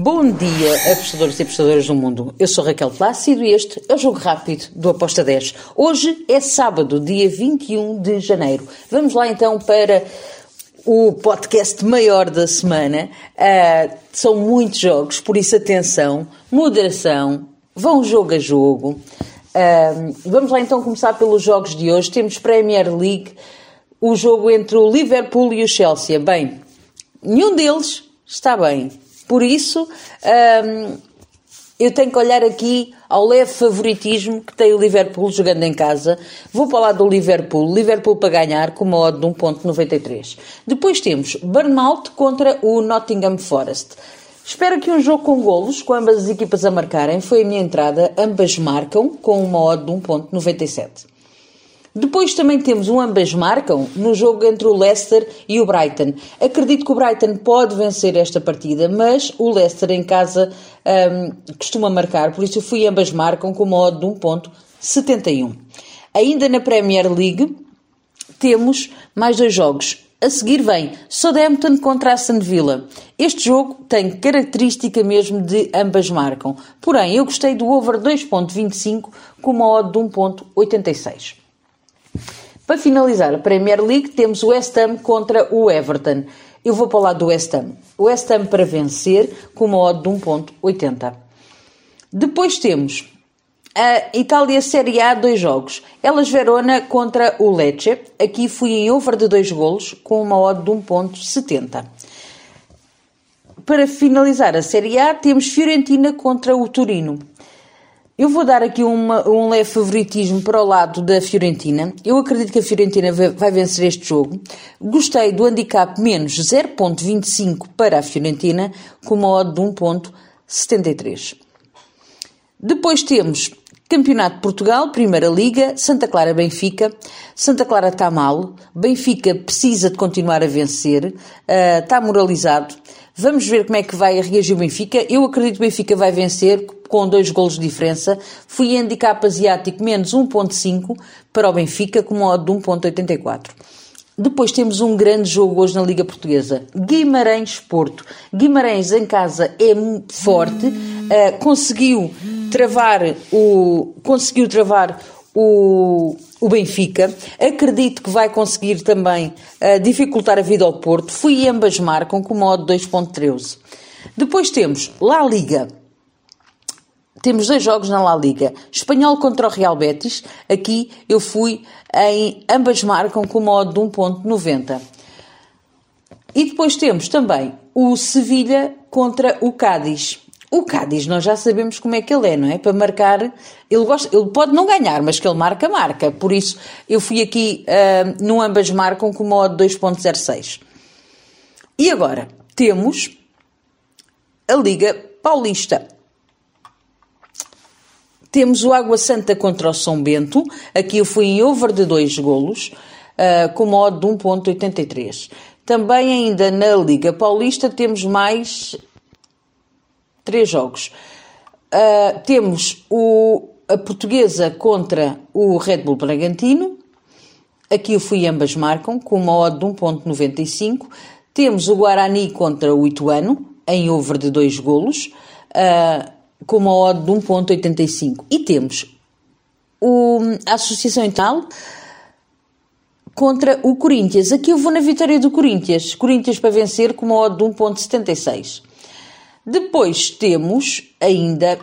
Bom dia, apostadores e apostadoras do mundo. Eu sou Raquel Plácido e este é o Jogo Rápido do Aposta 10. Hoje é sábado, dia 21 de janeiro. Vamos lá então para o podcast maior da semana. Uh, são muitos jogos, por isso atenção, moderação, vão jogo a jogo. Uh, vamos lá então começar pelos jogos de hoje. Temos Premier League, o jogo entre o Liverpool e o Chelsea. Bem, nenhum deles está bem. Por isso, um, eu tenho que olhar aqui ao leve favoritismo que tem o Liverpool jogando em casa. Vou para lado do Liverpool, Liverpool para ganhar com uma odd de 1.93. Depois temos Bournemouth contra o Nottingham Forest. Espero aqui um jogo com golos, com ambas as equipas a marcarem. Foi a minha entrada, ambas marcam com uma odd de 1.97. Depois também temos um ambas marcam no jogo entre o Leicester e o Brighton. Acredito que o Brighton pode vencer esta partida, mas o Leicester em casa um, costuma marcar, por isso eu fui ambas marcam com uma odd de 1.71. Ainda na Premier League temos mais dois jogos. A seguir vem Southampton contra Aston Villa. Este jogo tem característica mesmo de ambas marcam. Porém, eu gostei do over 2.25 com uma odd de 1.86. Para finalizar a Premier League, temos o West Ham contra o Everton. Eu vou para o lado do West Ham. O West Ham para vencer com uma odd de 1.80. Depois temos a Itália Série A, dois jogos. Elas Verona contra o Lecce. Aqui fui em over de dois golos com uma odd de 1.70. Para finalizar a Série A, temos Fiorentina contra o Turino. Eu vou dar aqui uma, um leve favoritismo para o lado da Fiorentina. Eu acredito que a Fiorentina vai vencer este jogo. Gostei do handicap menos 0.25 para a Fiorentina, com uma odd de 1.73. Depois temos Campeonato de Portugal, Primeira Liga, Santa Clara Benfica. Santa Clara está mal, Benfica precisa de continuar a vencer, uh, está moralizado. Vamos ver como é que vai reagir o Benfica. Eu acredito que o Benfica vai vencer com dois golos de diferença. Fui handicap asiático menos 1.5 para o Benfica com uma odd de 1.84. Depois temos um grande jogo hoje na Liga Portuguesa. Guimarães-Porto. Guimarães em casa é forte, uh, conseguiu travar o conseguiu travar o, o Benfica. Acredito que vai conseguir também uh, dificultar a vida ao Porto. Fui ambas marcam com modo 2.13. Depois temos La Liga. Temos dois jogos na La Liga. Espanhol contra o Real Betis. Aqui eu fui em ambas marcam com modo de 1.90. E depois temos também o Sevilha contra o Cádiz. O Cádiz, nós já sabemos como é que ele é, não é? Para marcar, ele, gosta, ele pode não ganhar, mas que ele marca, marca. Por isso, eu fui aqui uh, no ambas marcam com modo 2.06. E agora, temos a Liga Paulista. Temos o Água Santa contra o São Bento. Aqui eu fui em over de 2 golos, uh, com modo de 1.83. Também ainda na Liga Paulista temos mais três jogos. Uh, temos o, a portuguesa contra o Red Bull Bragantino. Aqui eu fui ambas marcam, com uma de 1.95. Temos o Guarani contra o Ituano, em over de dois golos, uh, com uma odd de 1.85. E temos o, a Associação Ital contra o Corinthians. Aqui eu vou na vitória do Corinthians. Corinthians para vencer com uma odd de 1.76. Depois temos ainda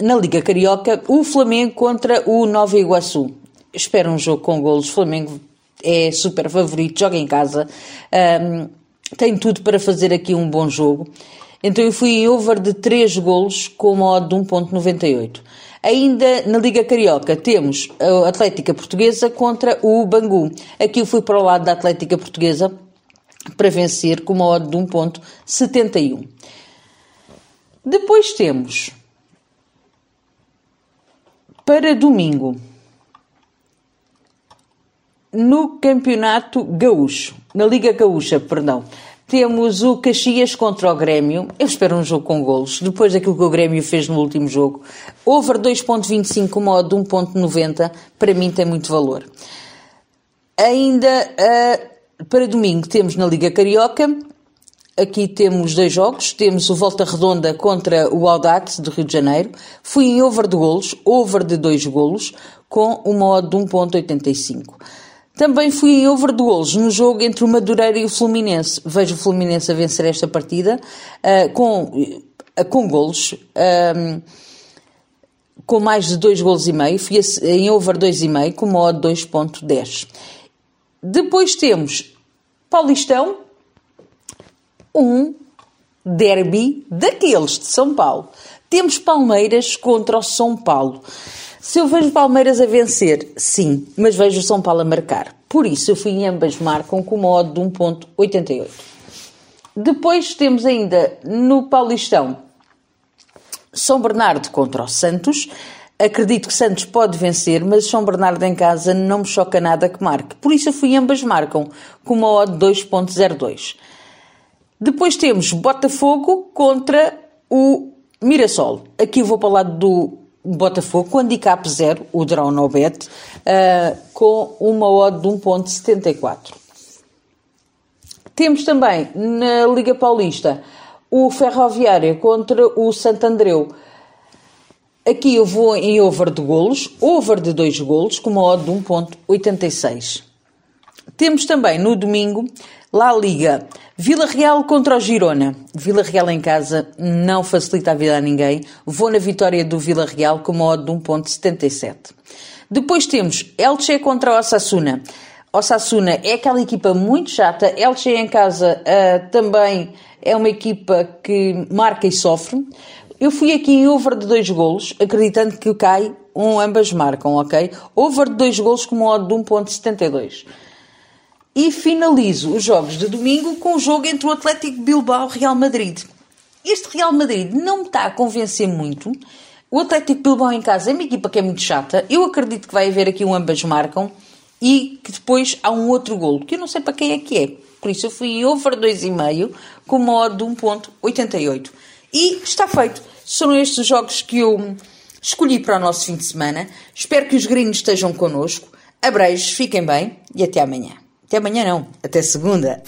na Liga Carioca o Flamengo contra o Nova Iguaçu. Espero um jogo com golos. O Flamengo é super favorito, joga em casa, um, tem tudo para fazer aqui um bom jogo. Então eu fui em over de 3 golos com uma odd de 1.98. Ainda na Liga Carioca temos a Atlética Portuguesa contra o Bangu. Aqui eu fui para o lado da Atlética Portuguesa para vencer com uma odd de 1.71. Depois temos para domingo no Campeonato Gaúcho, na Liga Gaúcha, perdão. Temos o Caxias contra o Grêmio. Eu espero um jogo com golos, depois daquilo que o Grêmio fez no último jogo. Over 2.25, modo 1.90, para mim tem muito valor. Ainda uh, para domingo temos na Liga Carioca Aqui temos dois jogos. Temos o Volta Redonda contra o Audax de Rio de Janeiro. Fui em over de golos, over de dois golos, com uma odd de 1.85. Também fui em over de golos no jogo entre o Madureira e o Fluminense. Vejo o Fluminense a vencer esta partida uh, com, uh, com golos. Uh, com mais de 2 golos e meio, fui em over 2,5 com uma odd 2.10. Depois temos Paulistão, um derby daqueles de São Paulo. Temos Palmeiras contra o São Paulo. Se eu vejo Palmeiras a vencer, sim, mas vejo São Paulo a marcar. Por isso eu fui em ambas marcam com uma odd de 1.88. Depois temos ainda no Paulistão São Bernardo contra o Santos. Acredito que Santos pode vencer, mas São Bernardo em casa não me choca nada que marque. Por isso eu fui ambas marcam com uma odd 2.02. Depois temos Botafogo contra o Mirassol. Aqui eu vou para o lado do Botafogo com handicap 0, o draw no bet, uh, com uma odd de 1.74. Temos também na Liga Paulista o Ferroviária contra o Santo Andreu. Aqui eu vou em over de golos, over de 2 golos, com uma odd de 1.86. Temos também no domingo La Liga, Vila Real contra o Girona. Vila Real em casa não facilita a vida a ninguém. Vou na vitória do Vila Real com uma odd de 1.77. Depois temos Elche contra o Osasuna. Osasuna é aquela equipa muito chata. Elche em casa uh, também é uma equipa que marca e sofre. Eu fui aqui em over de dois golos, acreditando que cai, um, ambas marcam, ok? Over de dois golos com uma odd de 1.72. E finalizo os jogos de domingo com o jogo entre o Atlético Bilbao e Real Madrid. Este Real Madrid não me está a convencer muito. O Atlético Bilbao em casa é uma equipa que é muito chata. Eu acredito que vai haver aqui um ambas marcam e que depois há um outro golo, que eu não sei para quem é que é. Por isso eu fui over 2,5 com uma odd de 1.88. E está feito. São estes os jogos que eu escolhi para o nosso fim de semana. Espero que os gringos estejam connosco. Abreijos, fiquem bem e até amanhã. Até amanhã não, até segunda.